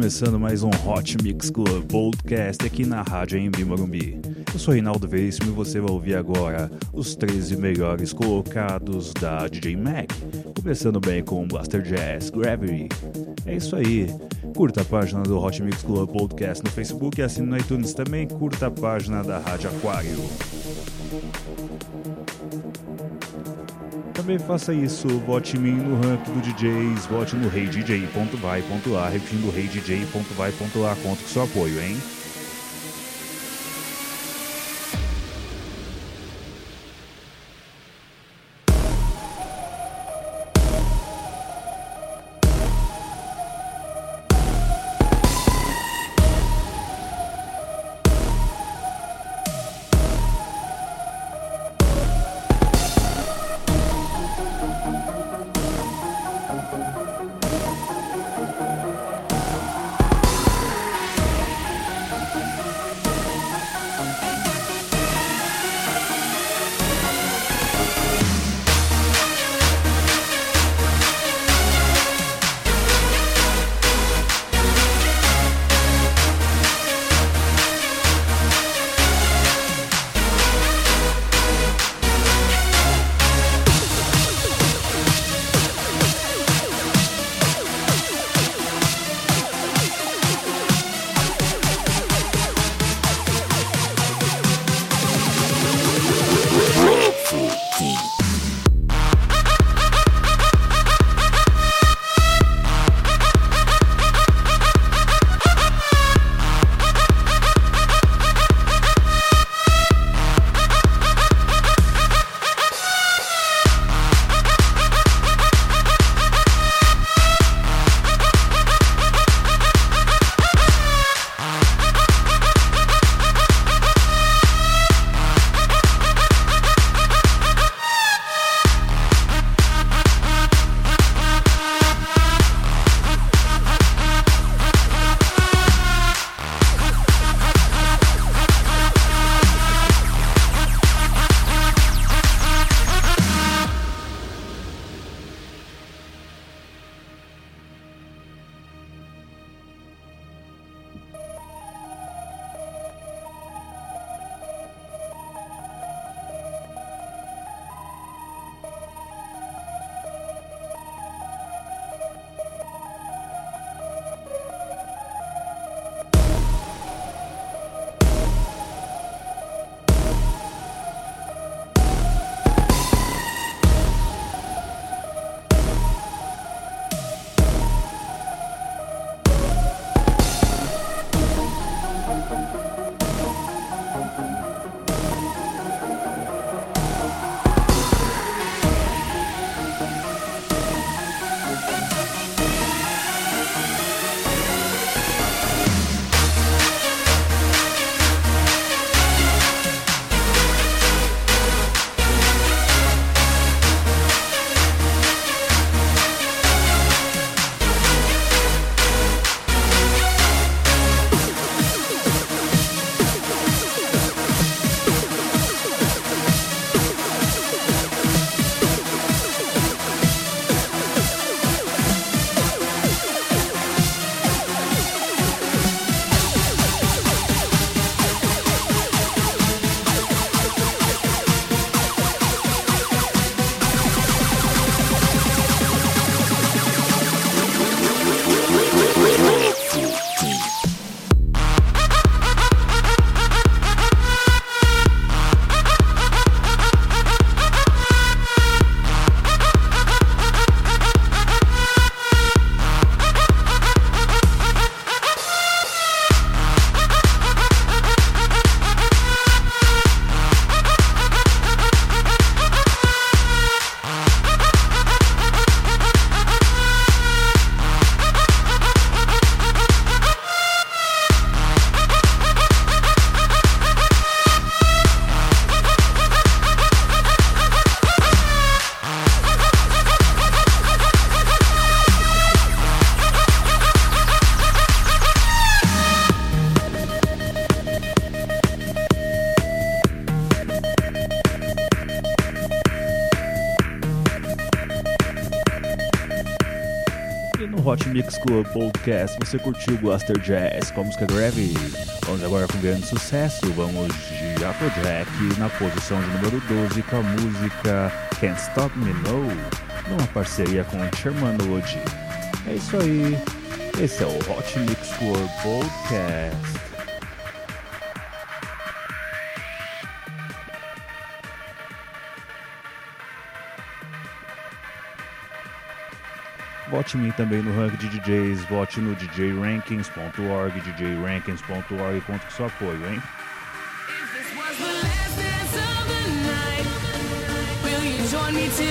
começando mais um Hot Mix Club Podcast aqui na Rádio Embi Morumbi. Eu sou Reinaldo Veríssimo e você vai ouvir agora os 13 melhores colocados da DJ Mac. Começando bem com Blaster Jazz Gravity. É isso aí. Curta a página do Hot Mix Club Podcast no Facebook e assine no iTunes também. Curta a página da Rádio Aquário. Também faça isso, vote em mim no ranking do DJs, vote no reidj.vai.lá, repetindo reidj.vai.lá, conto com seu apoio, hein? Hot Mix Club Podcast você curtiu Blaster Jazz com a música Gravy. Vamos agora com grande sucesso, vamos de Afrojack na posição de número 12 com a música Can't Stop Me No, numa parceria com Sherman Wood. É isso aí, esse é o Hot Mix Club Podcast. Vote em mim também no ranking de DJs, vote no djrankings.org, djrankings.org, conto com seu apoio, hein? the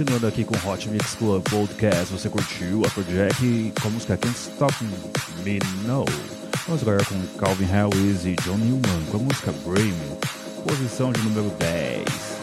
Continuando aqui com Hot Mix Club Podcast, você curtiu Afrojack com a música Can't Stop Me No. Vamos agora com Calvin Harris e John Newman com a música Brim, posição de número 10.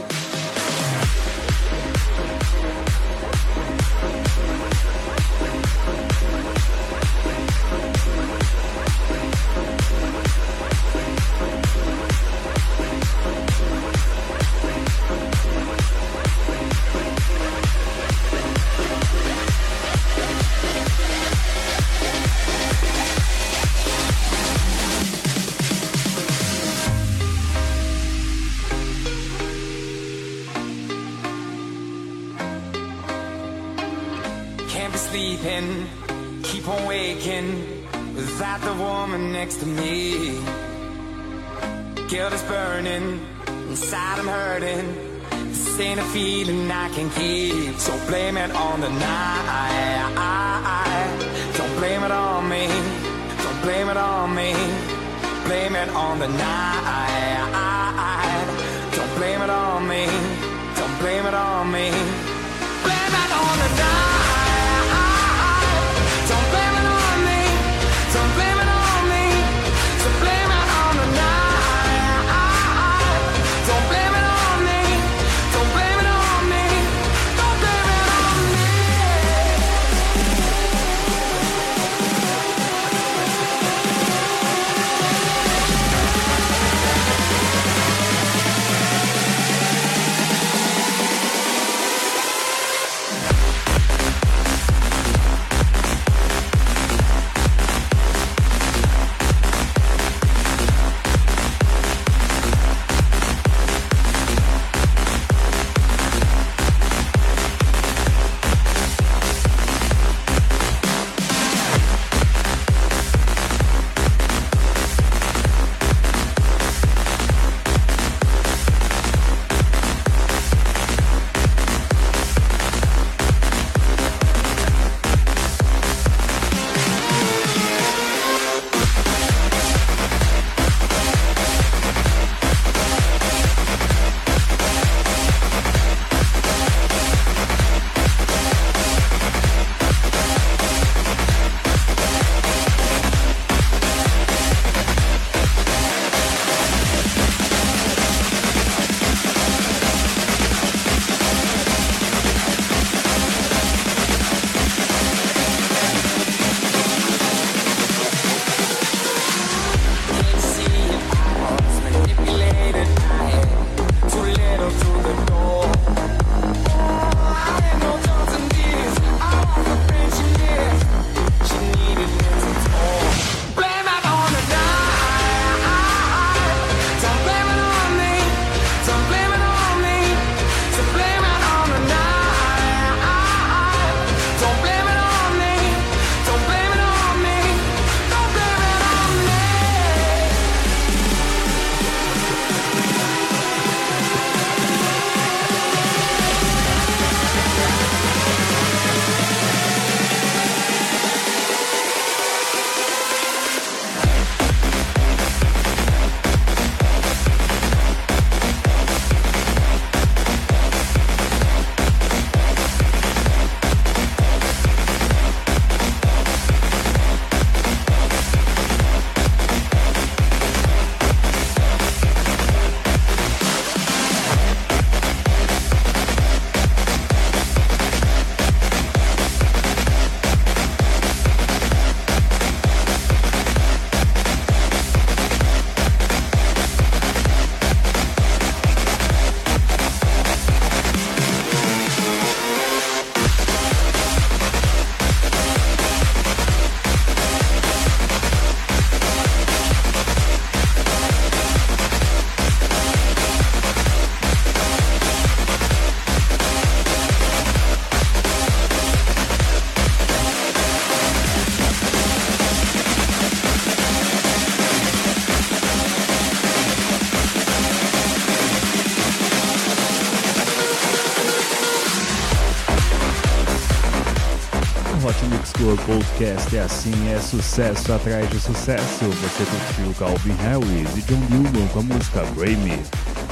Podcast é assim, é sucesso atrás de sucesso. Você curtiu Calvin Harris e John Newman com a música Me.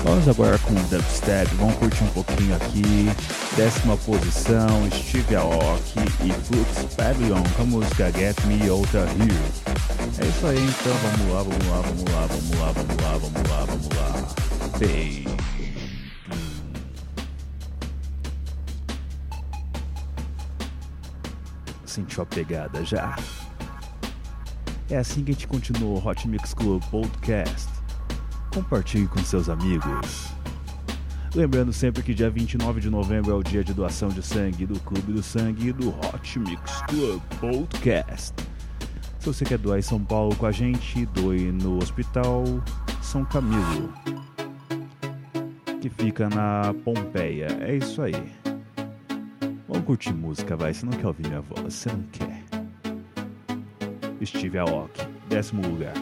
Vamos agora com Dubstep, vamos curtir um pouquinho aqui. Décima posição, Steve Aoki e Flux Pavilion com a música Get Me Out of Here. É isso aí então, vamos lá, vamos lá, vamos lá, vamos lá, vamos lá, vamos lá, vamos lá. Bem. Sentiu a pegada já? É assim que a gente continua o Hot Mix Club Podcast. Compartilhe com seus amigos. Lembrando sempre que dia 29 de novembro é o dia de doação de sangue do Clube do Sangue e do Hot Mix Club Podcast. Se você quer doar em São Paulo com a gente, doe no Hospital São Camilo, que fica na Pompeia. É isso aí. Vamos curtir música, vai. Você não quer ouvir minha voz, você não quer. Steve Aoki, décimo lugar.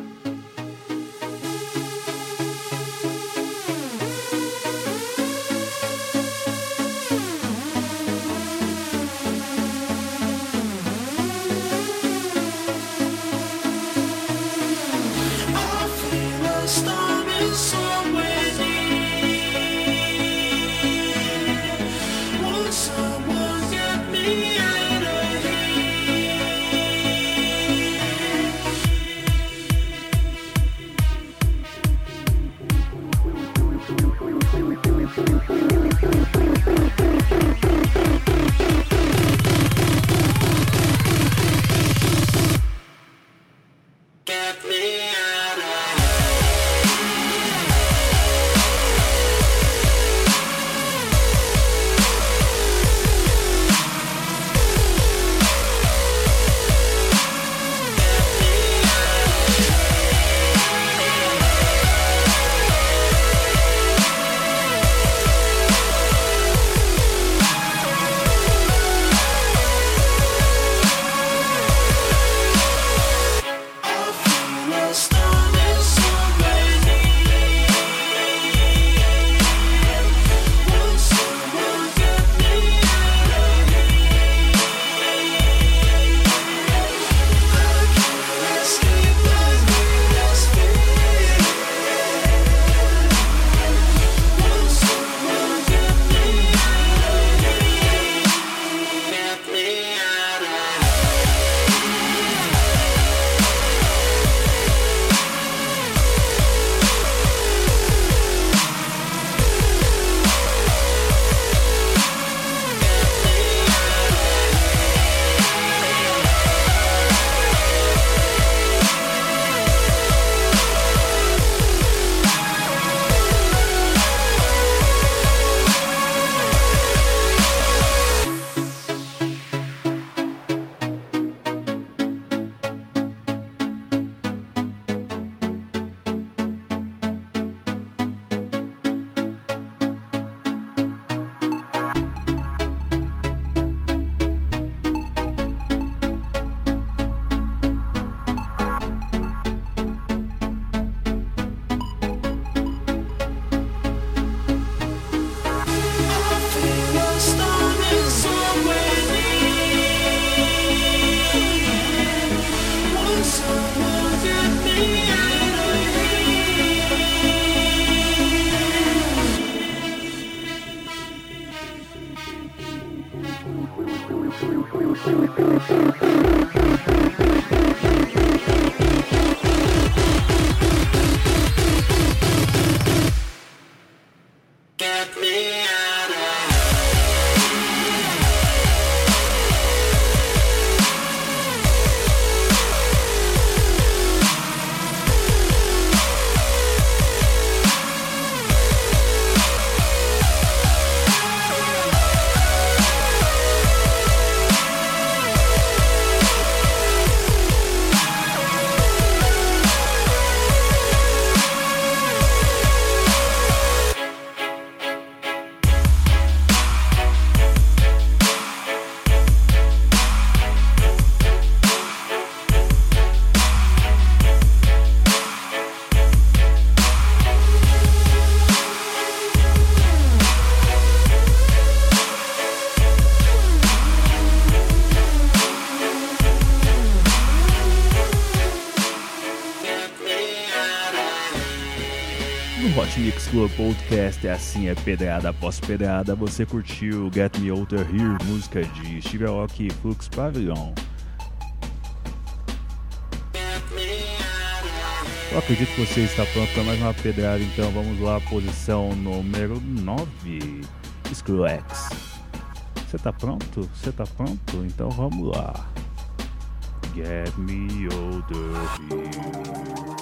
Club Podcast é assim, é pedrada após pedrada. Você curtiu Get Me Out Here, música de Steve Aoki e Flux Pavilion. Eu acredito que você está pronto para mais uma pedrada, então vamos lá, posição número 9, Skrillex. Você está pronto? Você está pronto? Então vamos lá. Get me older here.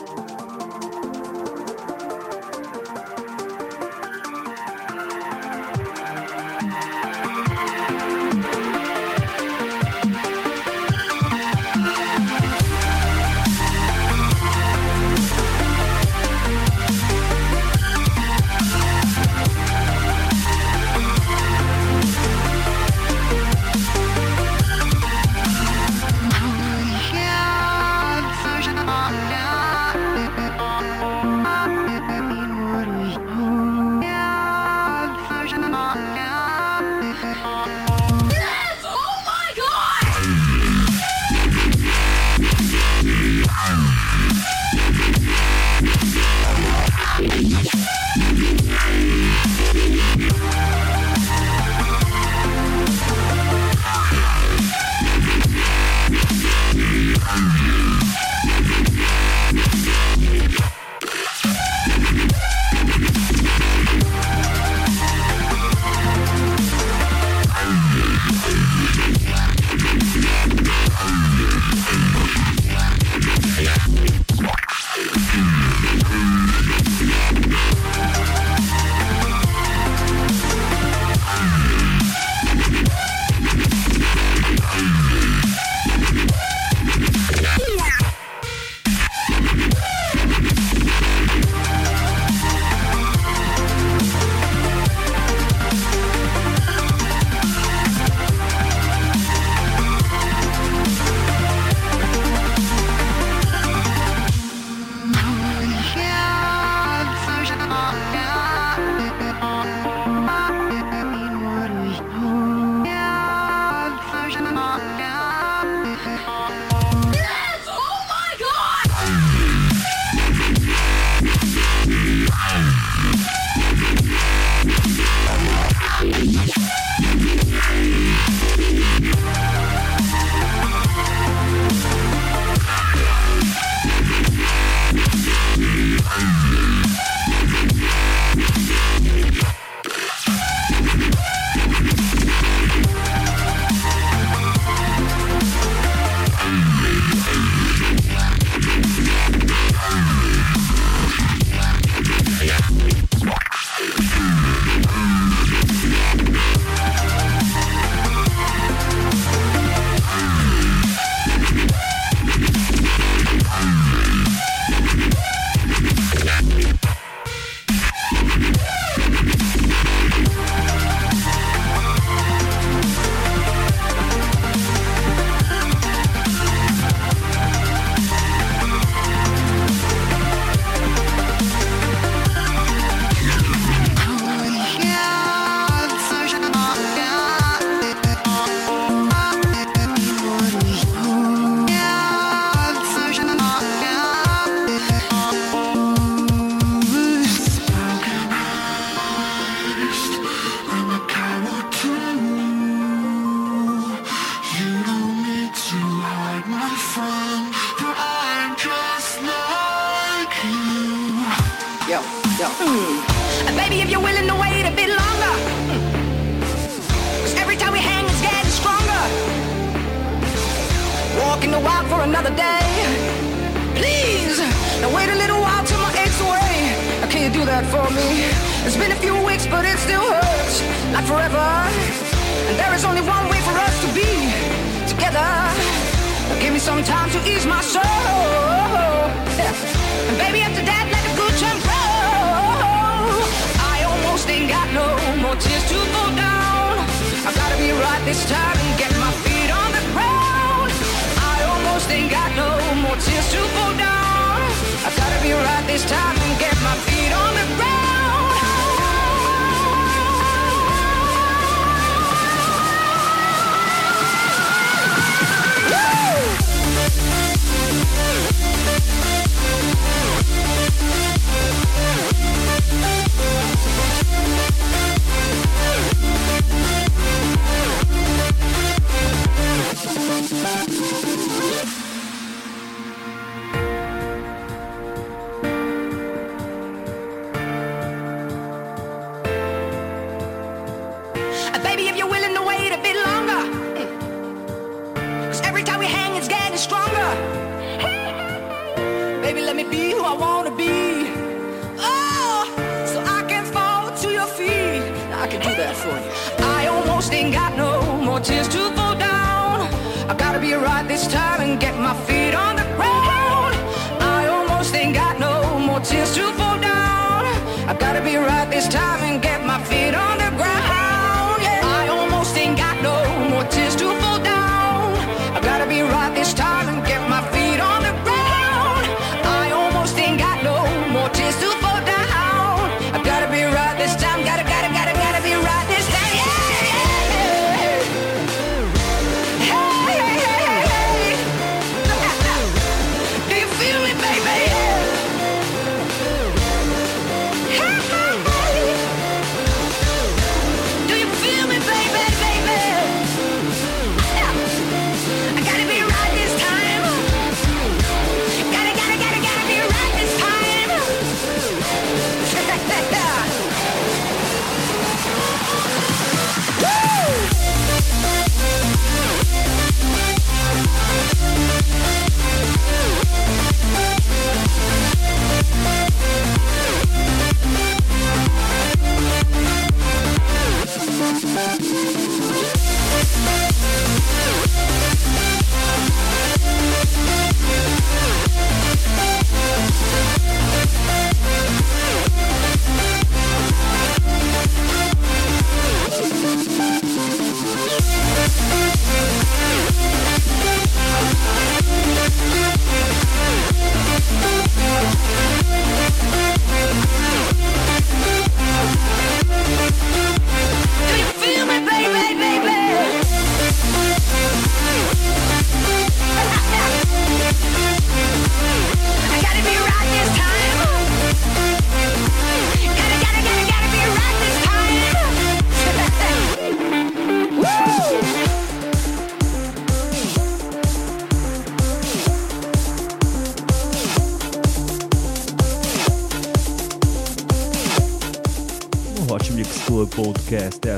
ain't got no more tears to fall down. I gotta be right this time and get my feet.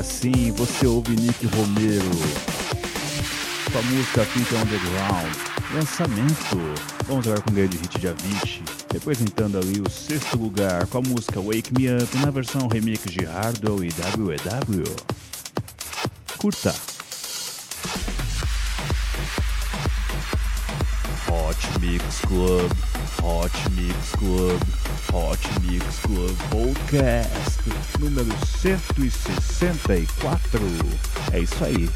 sim você ouve Nick Romero com a música Pink Underground, lançamento. Vamos agora com o grande hit de Avicii, representando ali o sexto lugar com a música Wake Me Up na versão remix de Hardwell e WEW. Curta! Hot Mix Club, Hot Mix Club, Hot Mix Club Podcast número 164. É isso aí.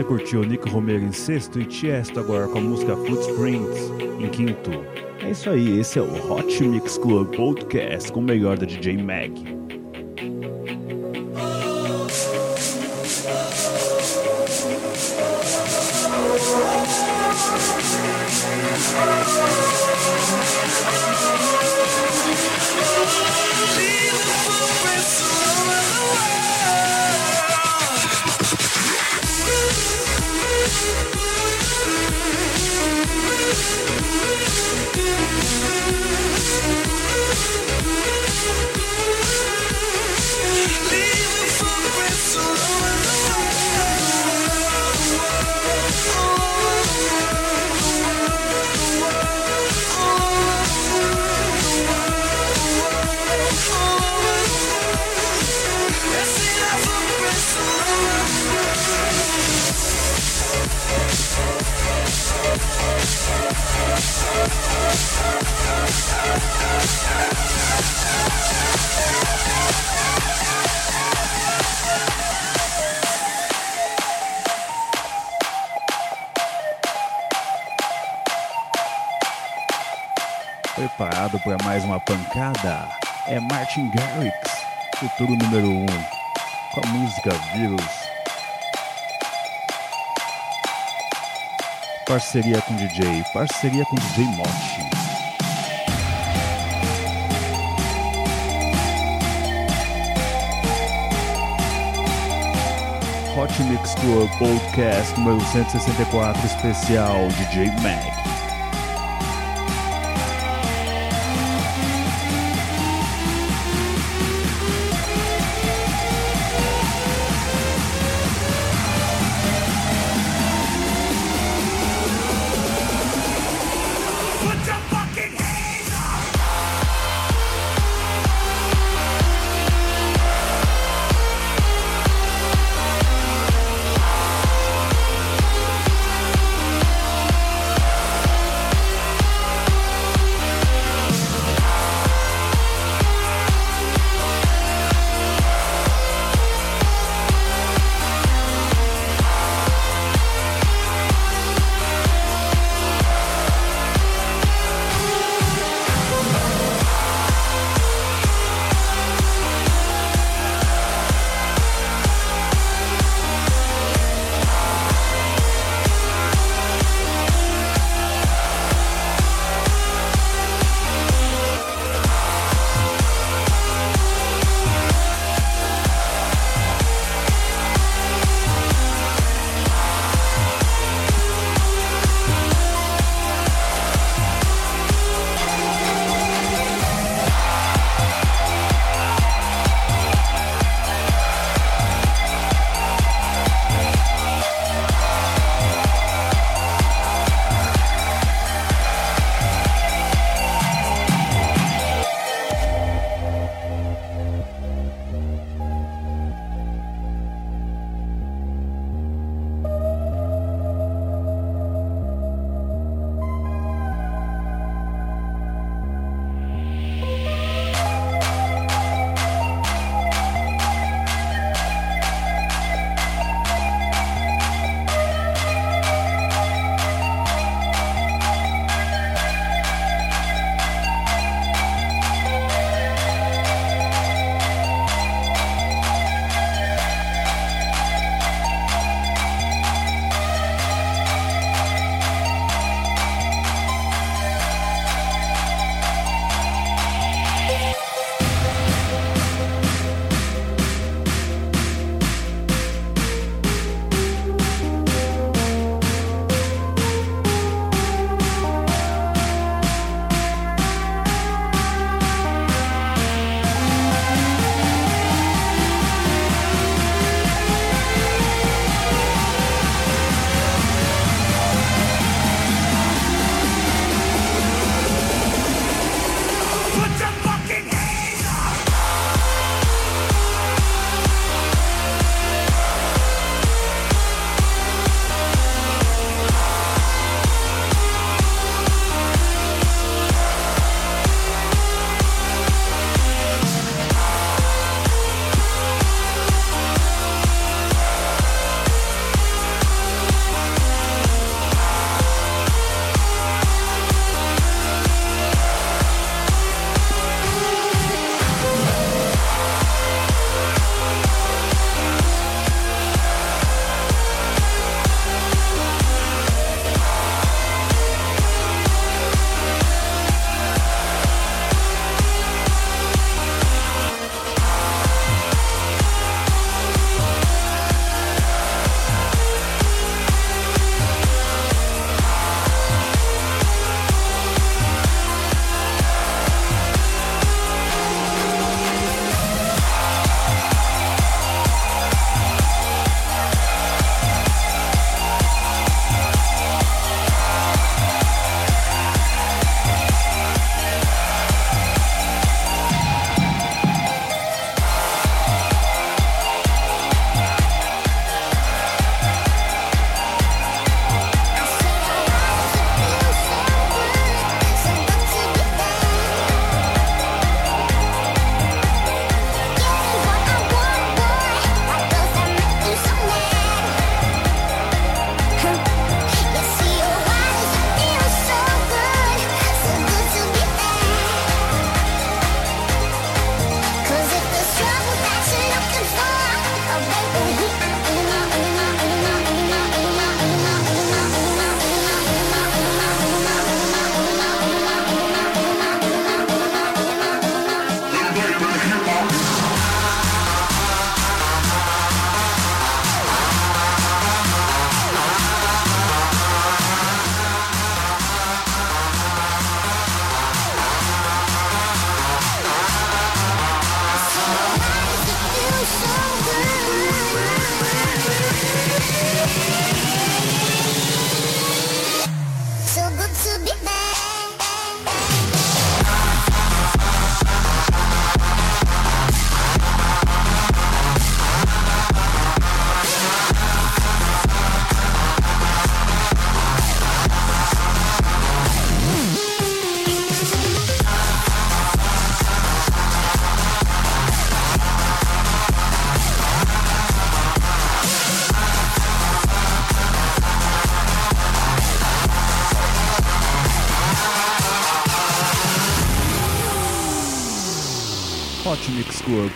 Você curtiu Nick Romero em sexto e Tiesto agora com a música Footprints em quinto. É isso aí, esse é o Hot Mix Club Podcast com o melhor da DJ Mag. É Martin Garrix, futuro número 1, um, com a música Vírus. Parceria com DJ, parceria com DJ Mochi. Hot Mix Club Podcast número 164 especial DJ Mac.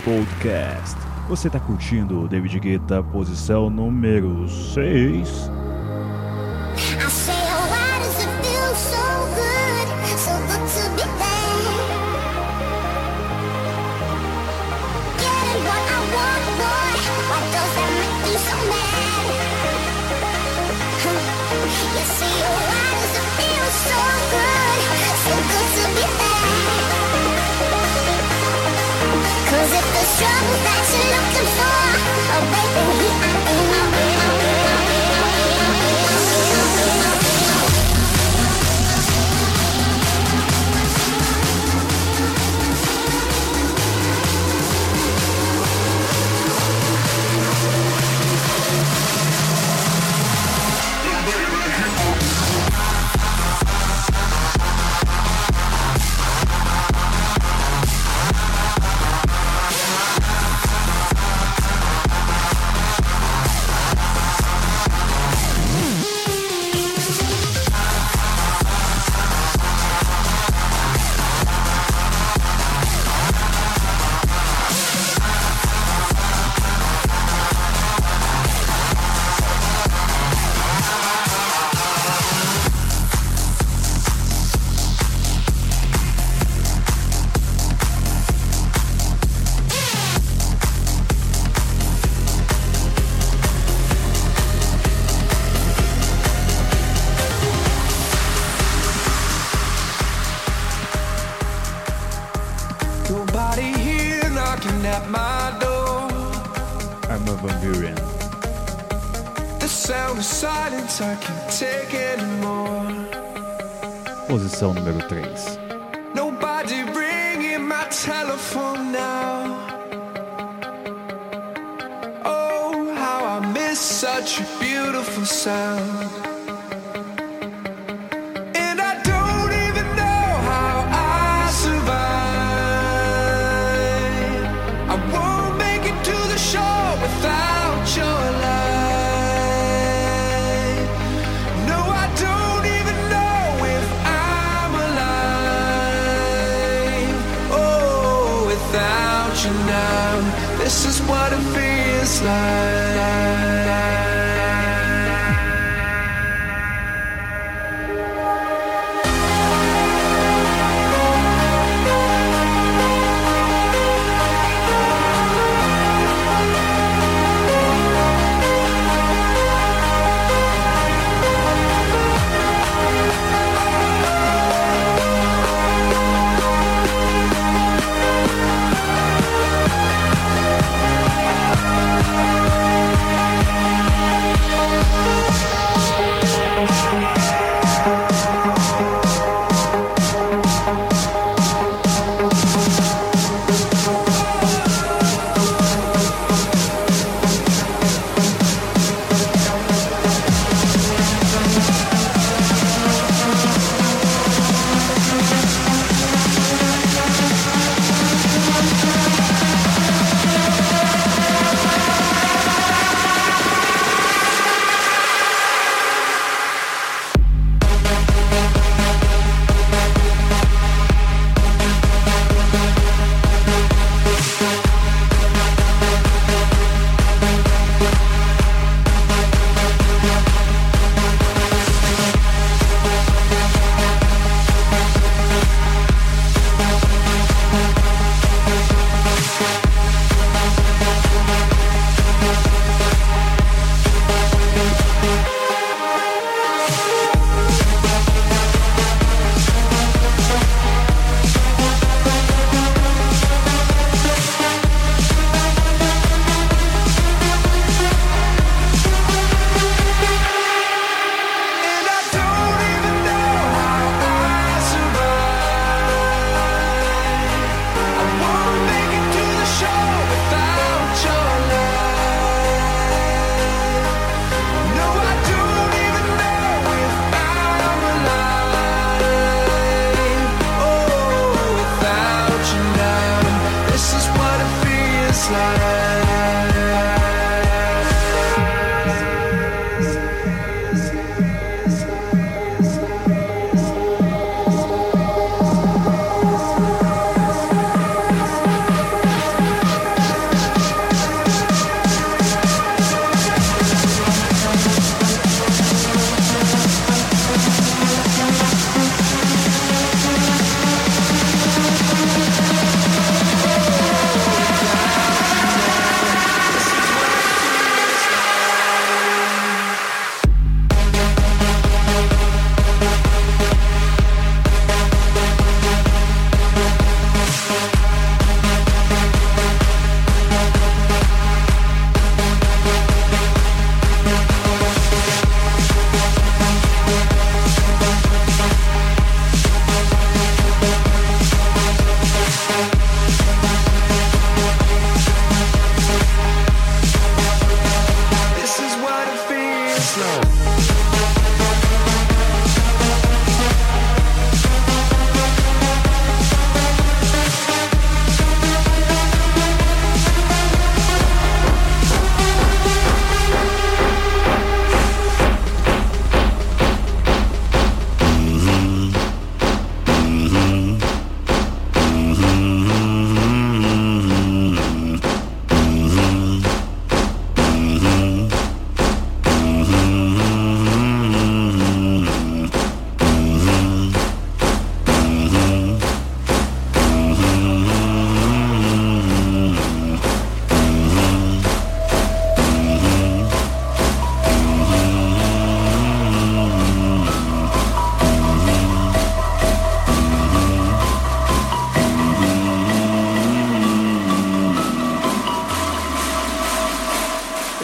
Podcast. Você está curtindo o David Guetta, posição número 6.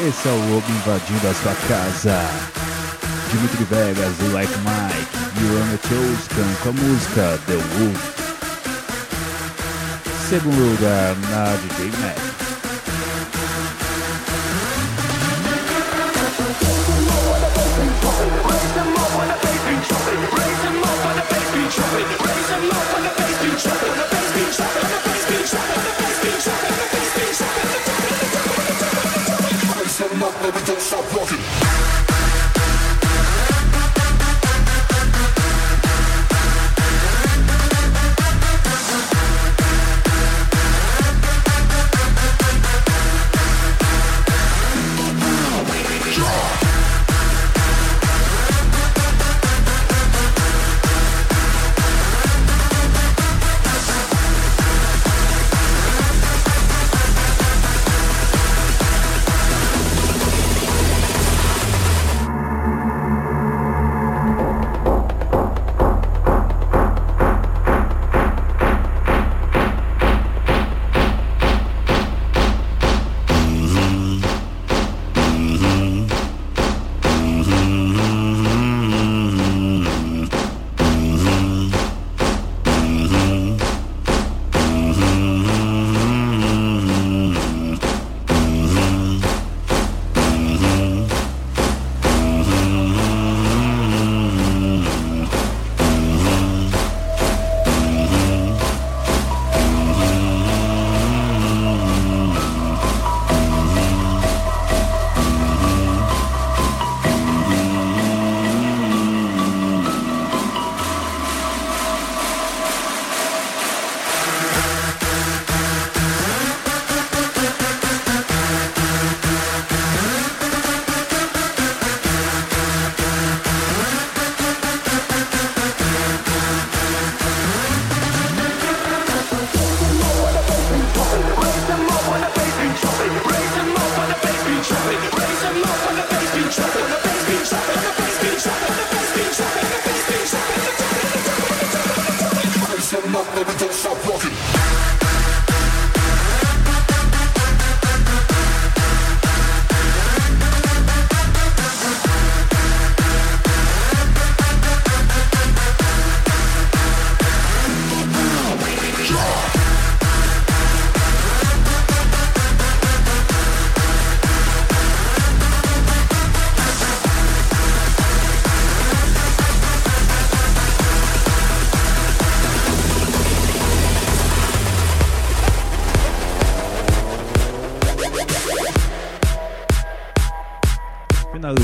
Esse é o Lobo invadindo a sua casa. Dimitri Vegas, Like Mike e Rona Toscan com a música The Wolf. Segundo lugar na DJ Mac. Raise them up the bass. When the bass. When the bass. When the bass.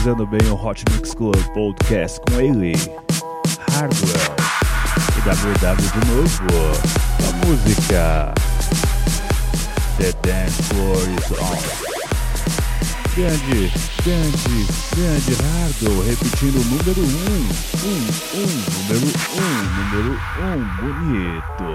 Finalizando bem o Hot Mix Club Podcast com ele, Hardwell e WW de novo, a música The Dance Floor is On. Grande, grande, grande Hardwell repetindo o número 1, um, 1, um, número 1, um, número 1, bonito.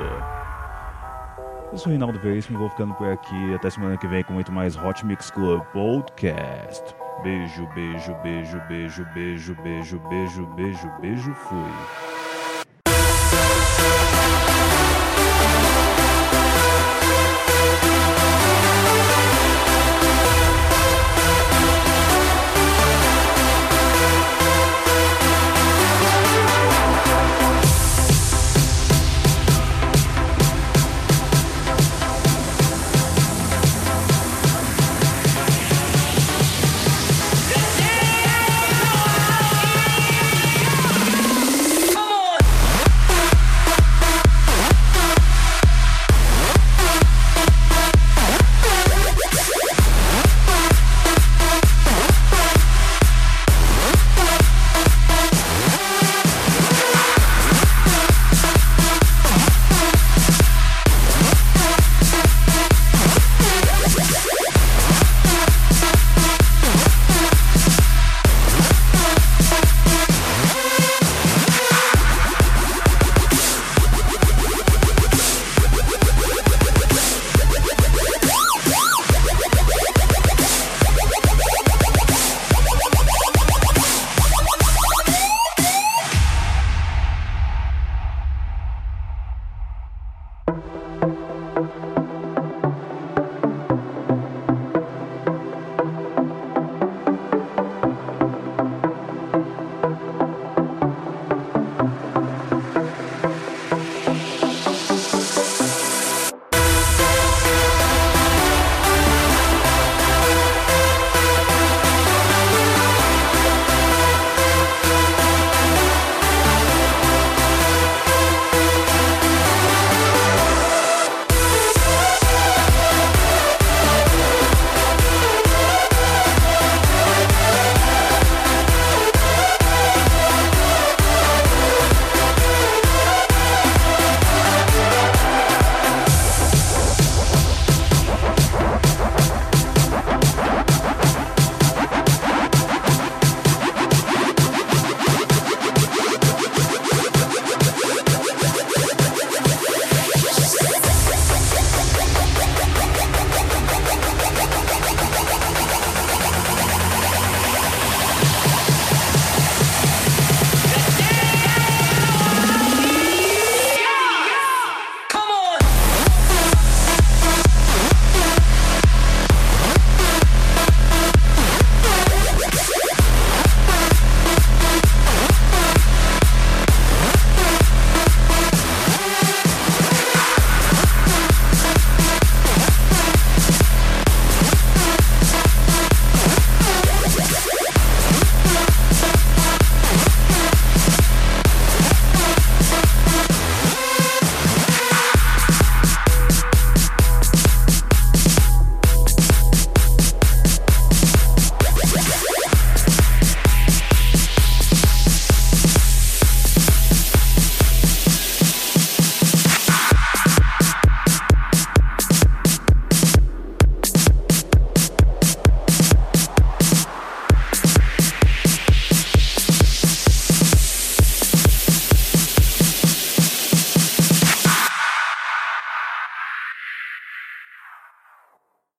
Eu sou o Reinaldo Veríssimo e vou ficando por aqui. Até semana que vem com muito mais Hot Mix Club Podcast. Beijo, beijo, beijo, beijo, beijo, beijo, beijo, beijo, beijo, fui.